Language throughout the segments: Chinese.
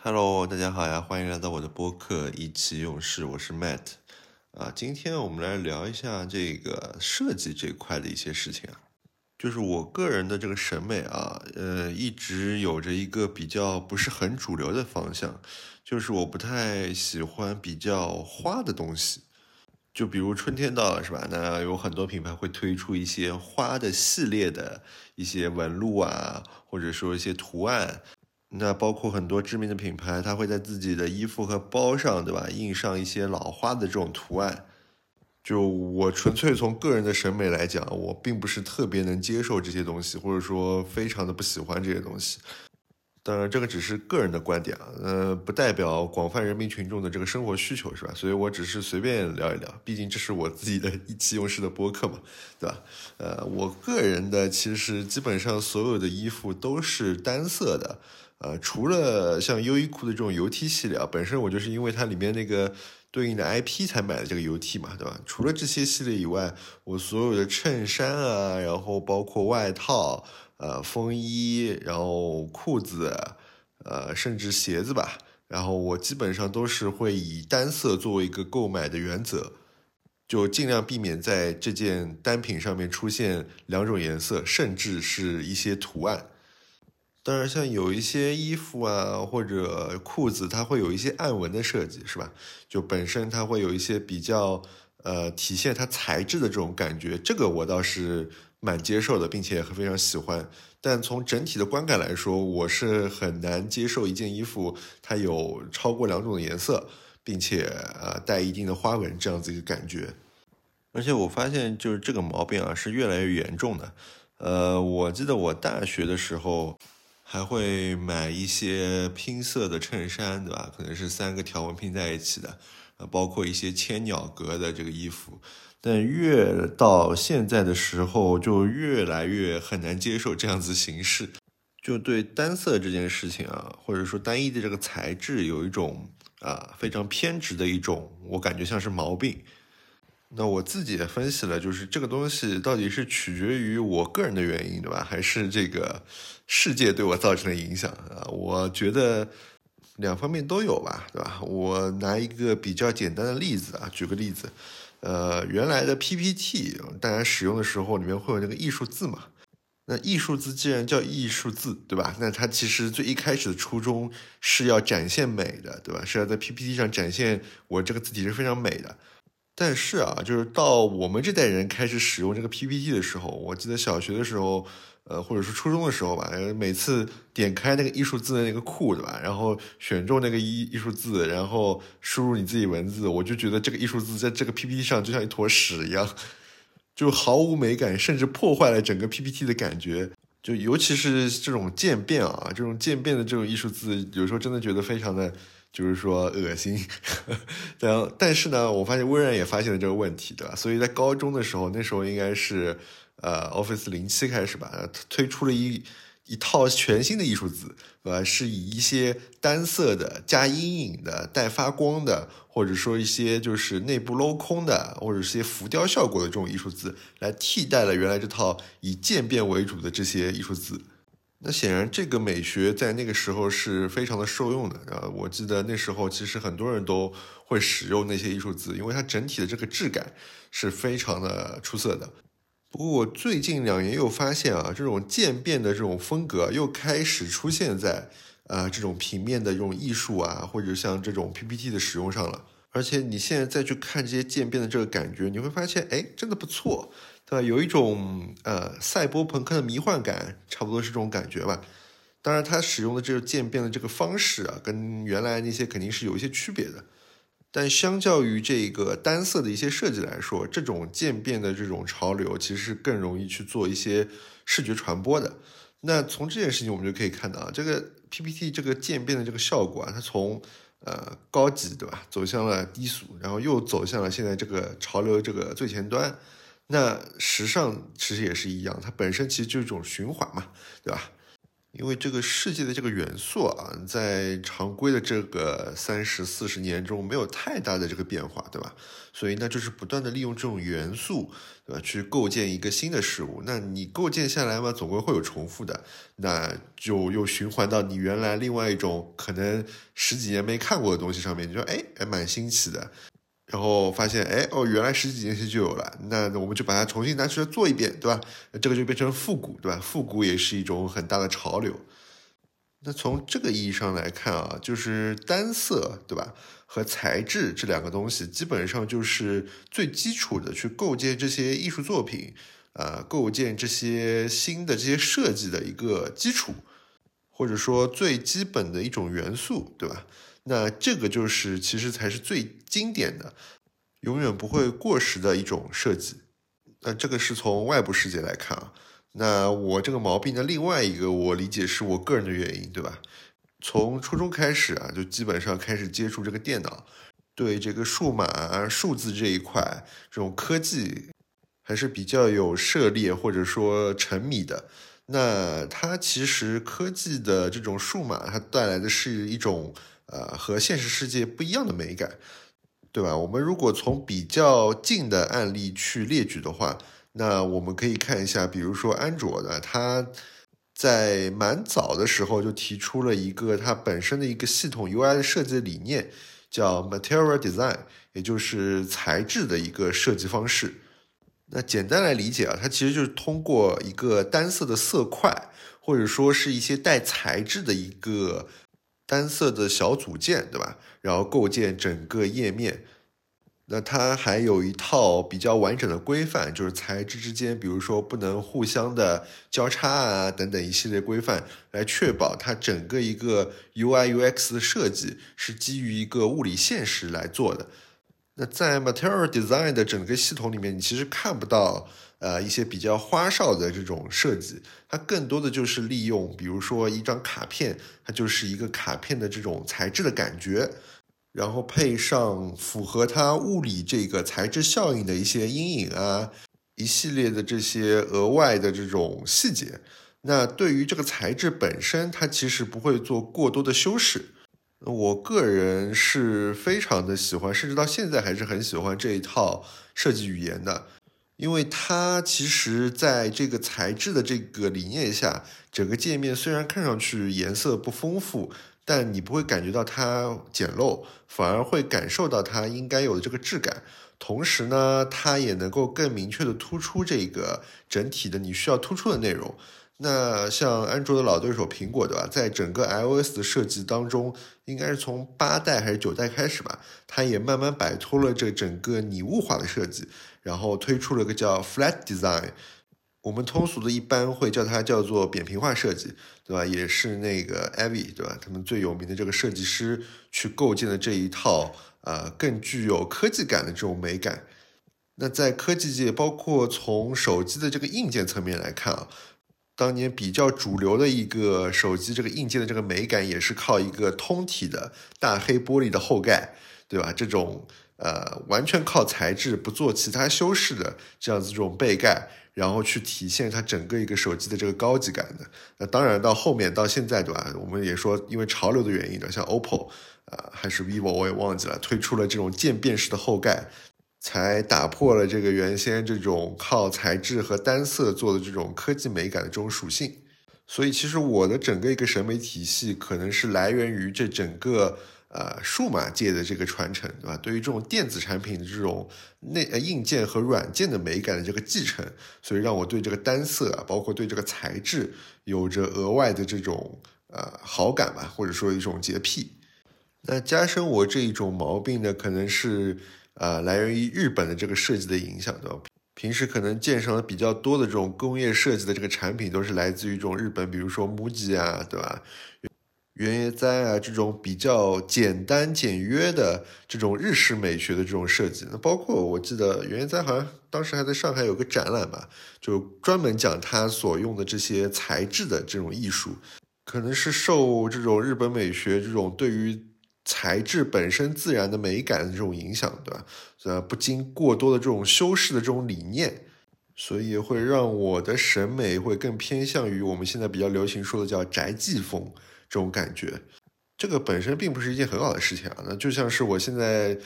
Hello，大家好呀，欢迎来到我的播客意气用事，我是 Matt 啊。今天我们来聊一下这个设计这块的一些事情啊。就是我个人的这个审美啊，呃，一直有着一个比较不是很主流的方向，就是我不太喜欢比较花的东西。就比如春天到了是吧？那有很多品牌会推出一些花的系列的一些纹路啊，或者说一些图案。那包括很多知名的品牌，它会在自己的衣服和包上，对吧？印上一些老花的这种图案。就我纯粹从个人的审美来讲，我并不是特别能接受这些东西，或者说非常的不喜欢这些东西。当然，这个只是个人的观点啊，呃，不代表广泛人民群众的这个生活需求，是吧？所以我只是随便聊一聊，毕竟这是我自己的意气用事的播客嘛，对吧？呃，我个人的其实基本上所有的衣服都是单色的。呃，除了像优衣库的这种油 T 系列啊，本身我就是因为它里面那个对应的 IP 才买的这个油 T 嘛，对吧？除了这些系列以外，我所有的衬衫啊，然后包括外套、呃风衣，然后裤子，呃甚至鞋子吧，然后我基本上都是会以单色作为一个购买的原则，就尽量避免在这件单品上面出现两种颜色，甚至是一些图案。当然，像有一些衣服啊或者裤子，它会有一些暗纹的设计，是吧？就本身它会有一些比较呃体现它材质的这种感觉，这个我倒是蛮接受的，并且非常喜欢。但从整体的观感来说，我是很难接受一件衣服它有超过两种颜色，并且呃带一定的花纹这样子一个感觉。而且我发现就是这个毛病啊是越来越严重的。呃，我记得我大学的时候。还会买一些拼色的衬衫，对吧？可能是三个条纹拼在一起的，呃，包括一些千鸟格的这个衣服。但越到现在的时候，就越来越很难接受这样子形式，就对单色这件事情啊，或者说单一的这个材质，有一种啊非常偏执的一种，我感觉像是毛病。那我自己也分析了，就是这个东西到底是取决于我个人的原因，对吧？还是这个世界对我造成的影响啊？我觉得两方面都有吧，对吧？我拿一个比较简单的例子啊，举个例子，呃，原来的 PPT 大家使用的时候里面会有那个艺术字嘛？那艺术字既然叫艺术字，对吧？那它其实最一开始的初衷是要展现美的，对吧？是要在 PPT 上展现我这个字体是非常美的。但是啊，就是到我们这代人开始使用这个 PPT 的时候，我记得小学的时候，呃，或者是初中的时候吧，每次点开那个艺术字的那个库，对吧？然后选中那个艺艺术字，然后输入你自己文字，我就觉得这个艺术字在这个 PPT 上就像一坨屎一样，就毫无美感，甚至破坏了整个 PPT 的感觉。就尤其是这种渐变啊，这种渐变的这种艺术字，有时候真的觉得非常的。就是说恶心，然后但是呢，我发现微软也发现了这个问题，对吧？所以在高中的时候，那时候应该是呃 Office 零七开始吧，推出了一一套全新的艺术字，呃？是以一些单色的、加阴影的、带发光的，或者说一些就是内部镂空的，或者是些浮雕效果的这种艺术字，来替代了原来这套以渐变为主的这些艺术字。那显然，这个美学在那个时候是非常的受用的啊！我记得那时候其实很多人都会使用那些艺术字，因为它整体的这个质感是非常的出色的。不过我最近两年又发现啊，这种渐变的这种风格又开始出现在呃这种平面的这种艺术啊，或者像这种 PPT 的使用上了。而且你现在再去看这些渐变的这个感觉，你会发现，哎，真的不错。对吧？有一种呃赛博朋克的迷幻感，差不多是这种感觉吧。当然，它使用的这个渐变的这个方式啊，跟原来那些肯定是有一些区别的。但相较于这个单色的一些设计来说，这种渐变的这种潮流，其实是更容易去做一些视觉传播的。那从这件事情我们就可以看到啊，这个 PPT 这个渐变的这个效果啊，它从呃高级对吧，走向了低俗，然后又走向了现在这个潮流这个最前端。那时尚其实也是一样，它本身其实就是一种循环嘛，对吧？因为这个世界的这个元素啊，在常规的这个三十四十年中没有太大的这个变化，对吧？所以那就是不断的利用这种元素，对吧？去构建一个新的事物。那你构建下来嘛，总归会有重复的，那就又循环到你原来另外一种可能十几年没看过的东西上面。你说，哎，还蛮新奇的。然后发现，哎，哦，原来十几年前就有了，那我们就把它重新拿出来做一遍，对吧？这个就变成复古，对吧？复古也是一种很大的潮流。那从这个意义上来看啊，就是单色，对吧？和材质这两个东西，基本上就是最基础的去构建这些艺术作品，呃，构建这些新的这些设计的一个基础，或者说最基本的一种元素，对吧？那这个就是其实才是最经典的，永远不会过时的一种设计。那这个是从外部世界来看啊。那我这个毛病的另外一个，我理解是我个人的原因，对吧？从初中开始啊，就基本上开始接触这个电脑，对这个数码数字这一块这种科技还是比较有涉猎或者说沉迷的。那它其实科技的这种数码，它带来的是一种。呃，和现实世界不一样的美感，对吧？我们如果从比较近的案例去列举的话，那我们可以看一下，比如说安卓的，它在蛮早的时候就提出了一个它本身的一个系统 UI 的设计理念，叫 Material Design，也就是材质的一个设计方式。那简单来理解啊，它其实就是通过一个单色的色块，或者说是一些带材质的一个。单色的小组件，对吧？然后构建整个页面。那它还有一套比较完整的规范，就是材质之间，比如说不能互相的交叉啊，等等一系列规范，来确保它整个一个 UI UX 的设计是基于一个物理现实来做的。那在 Material Design 的整个系统里面，你其实看不到。呃，一些比较花哨的这种设计，它更多的就是利用，比如说一张卡片，它就是一个卡片的这种材质的感觉，然后配上符合它物理这个材质效应的一些阴影啊，一系列的这些额外的这种细节。那对于这个材质本身，它其实不会做过多的修饰。我个人是非常的喜欢，甚至到现在还是很喜欢这一套设计语言的。因为它其实在这个材质的这个理念下，整个界面虽然看上去颜色不丰富，但你不会感觉到它简陋，反而会感受到它应该有的这个质感。同时呢，它也能够更明确的突出这个整体的你需要突出的内容。那像安卓的老对手苹果，对吧？在整个 iOS 的设计当中，应该是从八代还是九代开始吧，它也慢慢摆脱了这整个拟物化的设计。然后推出了个叫 Flat Design，我们通俗的一般会叫它叫做扁平化设计，对吧？也是那个 Avi，对吧？他们最有名的这个设计师去构建的这一套，呃，更具有科技感的这种美感。那在科技界，包括从手机的这个硬件层面来看啊，当年比较主流的一个手机这个硬件的这个美感，也是靠一个通体的大黑玻璃的后盖，对吧？这种。呃，完全靠材质不做其他修饰的这样子这种背盖，然后去体现它整个一个手机的这个高级感的。那当然到后面到现在对吧？我们也说因为潮流的原因的，像 OPPO 啊还是 vivo 我也忘记了，推出了这种渐变式的后盖，才打破了这个原先这种靠材质和单色做的这种科技美感的这种属性。所以其实我的整个一个审美体系可能是来源于这整个。呃，数码界的这个传承，对吧？对于这种电子产品的这种内呃硬件和软件的美感的这个继承，所以让我对这个单色啊，包括对这个材质有着额外的这种呃好感吧，或者说一种洁癖。那加深我这一种毛病呢，可能是呃来源于日本的这个设计的影响，对吧？平时可能见上的比较多的这种工业设计的这个产品，都是来自于这种日本，比如说 MUJI 啊，对吧？原野哉啊，这种比较简单简约的这种日式美学的这种设计，那包括我记得原野哉好像当时还在上海有个展览吧，就专门讲他所用的这些材质的这种艺术，可能是受这种日本美学这种对于材质本身自然的美感的这种影响，对吧？呃，不经过多的这种修饰的这种理念。所以会让我的审美会更偏向于我们现在比较流行说的叫宅系风这种感觉。这个本身并不是一件很好的事情啊，那就像是我现在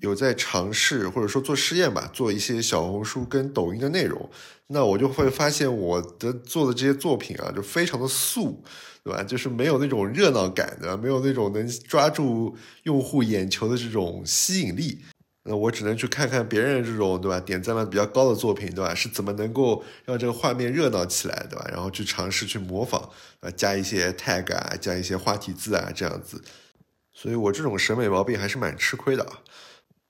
有在尝试或者说做实验吧，做一些小红书跟抖音的内容，那我就会发现我的做的这些作品啊，就非常的素，对吧？就是没有那种热闹感，对吧？没有那种能抓住用户眼球的这种吸引力。那我只能去看看别人这种，对吧？点赞量比较高的作品，对吧？是怎么能够让这个画面热闹起来，对吧？然后去尝试去模仿，啊，加一些 tag 啊，加一些花体字啊，这样子。所以我这种审美毛病还是蛮吃亏的啊。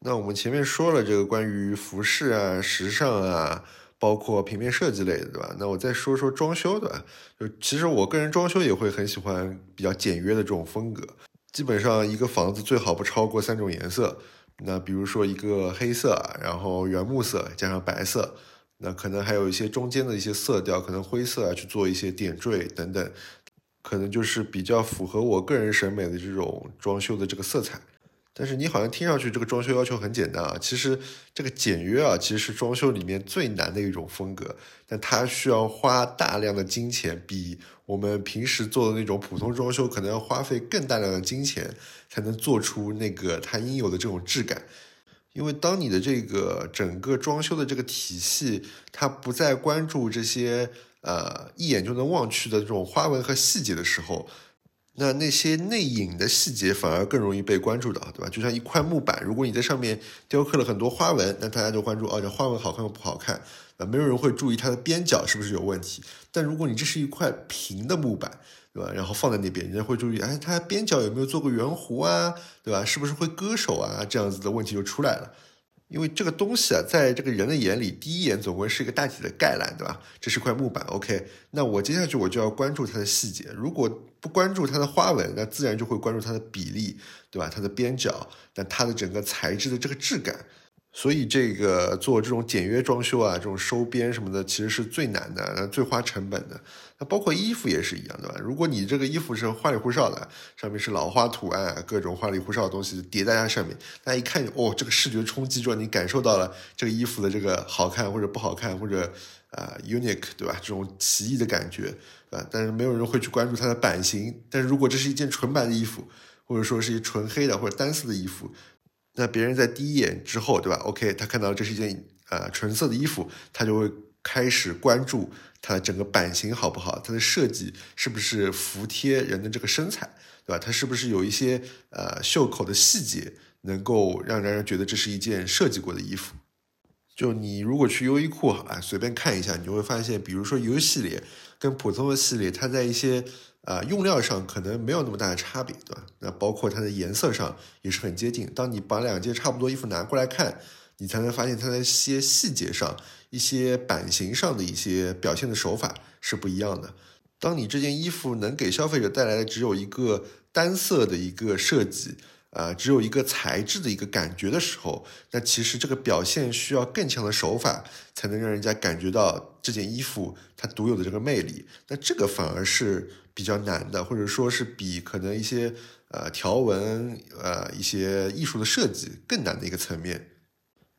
那我们前面说了这个关于服饰啊、时尚啊，包括平面设计类的，对吧？那我再说说装修，的？就其实我个人装修也会很喜欢比较简约的这种风格，基本上一个房子最好不超过三种颜色。那比如说一个黑色，然后原木色加上白色，那可能还有一些中间的一些色调，可能灰色啊去做一些点缀等等，可能就是比较符合我个人审美的这种装修的这个色彩。但是你好像听上去这个装修要求很简单啊，其实这个简约啊，其实是装修里面最难的一种风格，但它需要花大量的金钱，比我们平时做的那种普通装修可能要花费更大量的金钱，才能做出那个它应有的这种质感。因为当你的这个整个装修的这个体系，它不再关注这些呃一眼就能望去的这种花纹和细节的时候。那那些内隐的细节反而更容易被关注到，对吧？就像一块木板，如果你在上面雕刻了很多花纹，那大家就关注哦，这花纹好看不好看，啊，没有人会注意它的边角是不是有问题。但如果你这是一块平的木板，对吧？然后放在那边，人家会注意，哎，它边角有没有做过圆弧啊，对吧？是不是会割手啊？这样子的问题就出来了。因为这个东西啊，在这个人的眼里，第一眼总归是一个大体的概览，对吧？这是块木板，OK。那我接下去我就要关注它的细节，如果不关注它的花纹，那自然就会关注它的比例，对吧？它的边角，那它的整个材质的这个质感。所以这个做这种简约装修啊，这种收边什么的，其实是最难的，最花成本的。那包括衣服也是一样，对吧？如果你这个衣服是花里胡哨的，上面是老花图案啊，各种花里胡哨的东西叠在它上面，大家一看，哦，这个视觉冲击，就让你感受到了这个衣服的这个好看或者不好看，或者啊 unique，对吧？这种奇异的感觉，啊，但是没有人会去关注它的版型。但是如果这是一件纯白的衣服，或者说是一纯黑的或者单色的衣服。那别人在第一眼之后，对吧？OK，他看到这是一件呃纯色的衣服，他就会开始关注它的整个版型好不好，它的设计是不是服帖人的这个身材，对吧？它是不是有一些呃袖口的细节，能够让让人觉得这是一件设计过的衣服？就你如果去优衣库啊，随便看一下，你就会发现，比如说 U 系列跟普通的系列，它在一些啊，用料上可能没有那么大的差别，对吧？那包括它的颜色上也是很接近。当你把两件差不多衣服拿过来看，你才能发现它的一些细节上、一些版型上的一些表现的手法是不一样的。当你这件衣服能给消费者带来的只有一个单色的一个设计，呃，只有一个材质的一个感觉的时候，那其实这个表现需要更强的手法，才能让人家感觉到这件衣服它独有的这个魅力。那这个反而是。比较难的，或者说是比可能一些呃条纹呃一些艺术的设计更难的一个层面。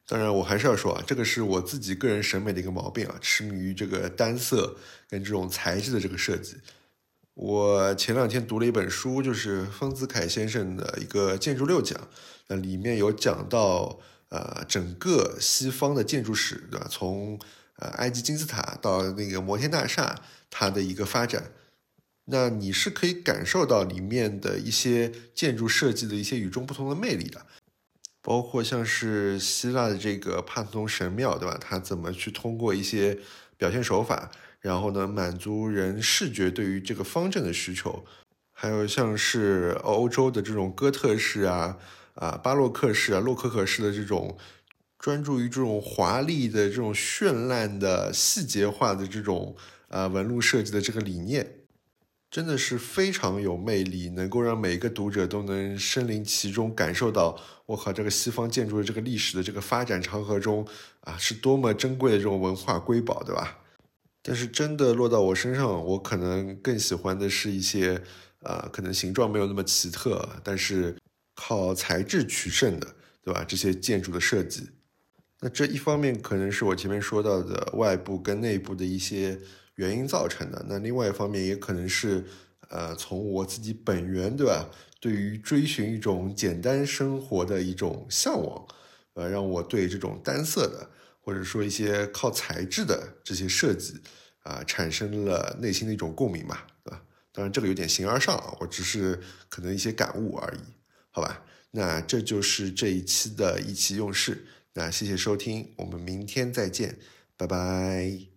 当然，我还是要说啊，这个是我自己个人审美的一个毛病啊，痴迷于这个单色跟这种材质的这个设计。我前两天读了一本书，就是丰子恺先生的一个建筑六讲，那里面有讲到呃整个西方的建筑史，对吧？从呃埃及金字塔到那个摩天大厦，它的一个发展。那你是可以感受到里面的一些建筑设计的一些与众不同的魅力的，包括像是希腊的这个帕特农神庙，对吧？它怎么去通过一些表现手法，然后呢满足人视觉对于这个方阵的需求？还有像是欧洲的这种哥特式啊、啊巴洛克式啊、洛可可式的这种专注于这种华丽的这种绚烂的细节化的这种呃纹路设计的这个理念。真的是非常有魅力，能够让每一个读者都能身临其中，感受到我靠这个西方建筑的这个历史的这个发展长河中啊，是多么珍贵的这种文化瑰宝，对吧？但是真的落到我身上，我可能更喜欢的是一些啊，可能形状没有那么奇特，但是靠材质取胜的，对吧？这些建筑的设计。那这一方面可能是我前面说到的外部跟内部的一些原因造成的，那另外一方面也可能是，呃，从我自己本源，对吧？对于追寻一种简单生活的一种向往，呃，让我对这种单色的或者说一些靠材质的这些设计啊，产生了内心的一种共鸣嘛，啊？当然这个有点形而上啊，我只是可能一些感悟而已，好吧？那这就是这一期的意气用事。那谢谢收听，我们明天再见，拜拜。